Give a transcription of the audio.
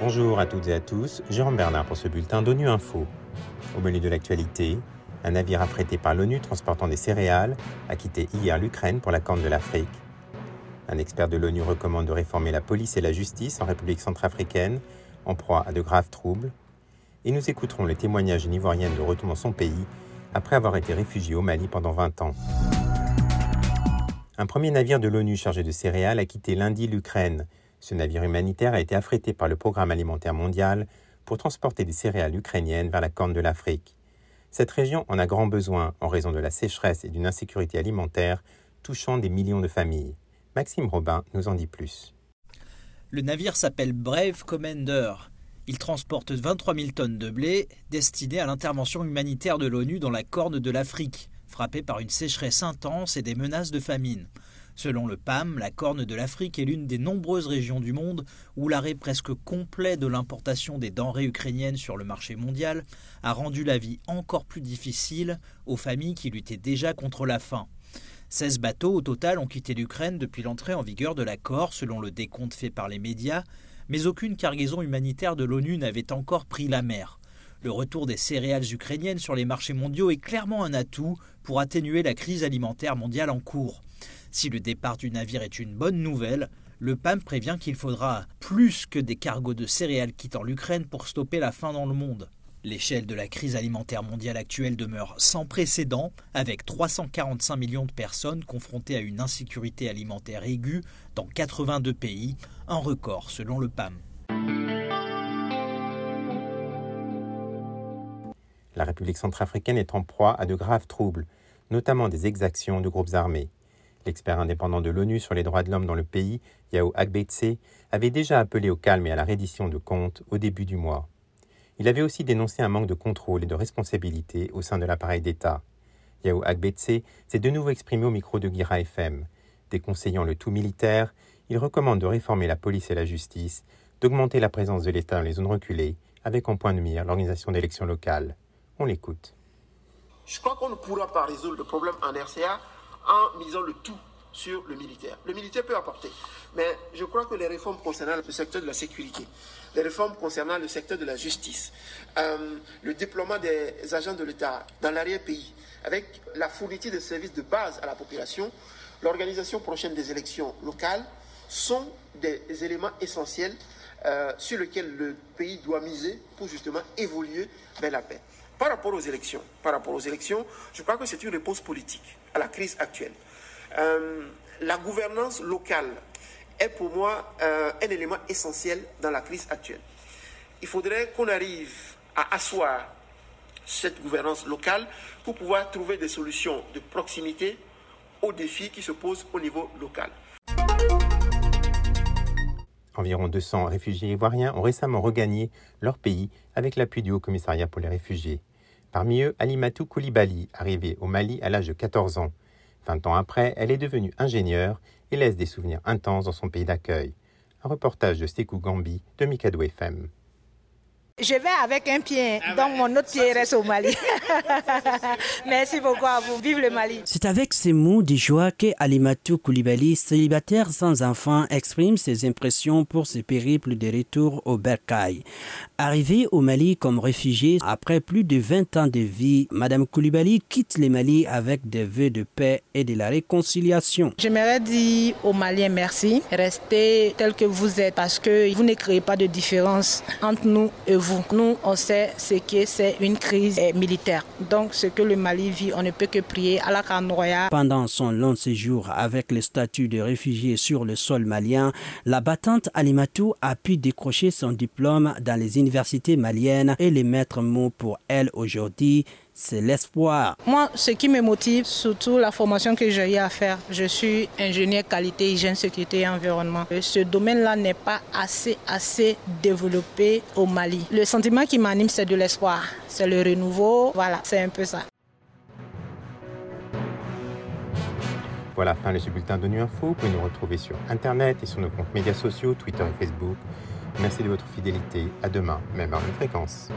Bonjour à toutes et à tous, Jérôme Bernard pour ce bulletin d'ONU Info. Au menu de l'actualité, un navire affrété par l'ONU transportant des céréales a quitté hier l'Ukraine pour la Corne de l'Afrique. Un expert de l'ONU recommande de réformer la police et la justice en République centrafricaine, en proie à de graves troubles. Et nous écouterons les témoignages d'une Ivoirienne de retour dans son pays après avoir été réfugiée au Mali pendant 20 ans. Un premier navire de l'ONU chargé de céréales a quitté lundi l'Ukraine. Ce navire humanitaire a été affrété par le Programme alimentaire mondial pour transporter des céréales ukrainiennes vers la Corne de l'Afrique. Cette région en a grand besoin en raison de la sécheresse et d'une insécurité alimentaire touchant des millions de familles. Maxime Robin nous en dit plus. Le navire s'appelle Brave Commander. Il transporte 23 000 tonnes de blé destinées à l'intervention humanitaire de l'ONU dans la Corne de l'Afrique, frappée par une sécheresse intense et des menaces de famine. Selon le PAM, la Corne de l'Afrique est l'une des nombreuses régions du monde où l'arrêt presque complet de l'importation des denrées ukrainiennes sur le marché mondial a rendu la vie encore plus difficile aux familles qui luttaient déjà contre la faim. 16 bateaux au total ont quitté l'Ukraine depuis l'entrée en vigueur de l'accord, selon le décompte fait par les médias, mais aucune cargaison humanitaire de l'ONU n'avait encore pris la mer. Le retour des céréales ukrainiennes sur les marchés mondiaux est clairement un atout pour atténuer la crise alimentaire mondiale en cours. Si le départ du navire est une bonne nouvelle, le PAM prévient qu'il faudra plus que des cargos de céréales quittant l'Ukraine pour stopper la faim dans le monde. L'échelle de la crise alimentaire mondiale actuelle demeure sans précédent, avec 345 millions de personnes confrontées à une insécurité alimentaire aiguë dans 82 pays, un record selon le PAM. La République centrafricaine est en proie à de graves troubles, notamment des exactions de groupes armés. L'expert indépendant de l'ONU sur les droits de l'homme dans le pays, Yao Agbetse, avait déjà appelé au calme et à la reddition de comptes au début du mois. Il avait aussi dénoncé un manque de contrôle et de responsabilité au sein de l'appareil d'État. Yao Agbetse s'est de nouveau exprimé au micro de Gira FM. Déconseillant le tout militaire, il recommande de réformer la police et la justice, d'augmenter la présence de l'État dans les zones reculées, avec en point de mire l'organisation d'élections locales. On l'écoute. Je crois qu'on ne pourra pas résoudre le problème en RCA en misant le tout sur le militaire. Le militaire peut apporter, mais je crois que les réformes concernant le secteur de la sécurité, les réformes concernant le secteur de la justice, euh, le déploiement des agents de l'État dans l'arrière-pays, avec la fourniture de services de base à la population, l'organisation prochaine des élections locales sont des éléments essentiels euh, sur lesquels le pays doit miser pour justement évoluer vers la paix. Par rapport aux élections, je crois que c'est une réponse politique à la crise actuelle. Euh, la gouvernance locale est pour moi euh, un élément essentiel dans la crise actuelle. Il faudrait qu'on arrive à asseoir cette gouvernance locale pour pouvoir trouver des solutions de proximité aux défis qui se posent au niveau local. Environ 200 réfugiés ivoiriens ont récemment regagné leur pays avec l'appui du Haut Commissariat pour les réfugiés. Parmi eux, Alimatou Koulibaly, arrivée au Mali à l'âge de 14 ans. Vingt ans après, elle est devenue ingénieure et laisse des souvenirs intenses dans son pays d'accueil. Un reportage de Sekou Gambi de Mikado FM. Je vais avec un pied, ah donc mon autre pied reste au Mali. Merci beaucoup à vous. Vive le Mali. C'est avec ces mots de joie que Alimatou Koulibaly, célibataire sans enfant, exprime ses impressions pour ce périple de retour au Bercail. Arrivée au Mali comme réfugiée après plus de 20 ans de vie, Madame Koulibaly quitte le Mali avec des vœux de paix et de la réconciliation. J'aimerais dire aux Maliens merci. Restez tel que vous êtes parce que vous ne créez pas de différence entre nous et vous. Nous, on sait ce que c'est une crise militaire. Donc, ce que le Mali vit, on ne peut que prier à la Canoya. Pendant son long séjour avec le statut de réfugié sur le sol malien, la battante Alimatou a pu décrocher son diplôme dans les universités maliennes et les maîtres mots pour elle aujourd'hui c'est l'espoir. Moi, ce qui me motive, surtout la formation que j'ai eu à faire, je suis ingénieur qualité, hygiène, sécurité et environnement. Ce domaine-là n'est pas assez, assez développé au Mali. Le sentiment qui m'anime, c'est de l'espoir, c'est le renouveau. Voilà, c'est un peu ça. Voilà, fin de ce bulletin de Nu Info. Vous pouvez nous retrouver sur Internet et sur nos comptes médias sociaux, Twitter et Facebook. Merci de votre fidélité. À demain, même heure de fréquence.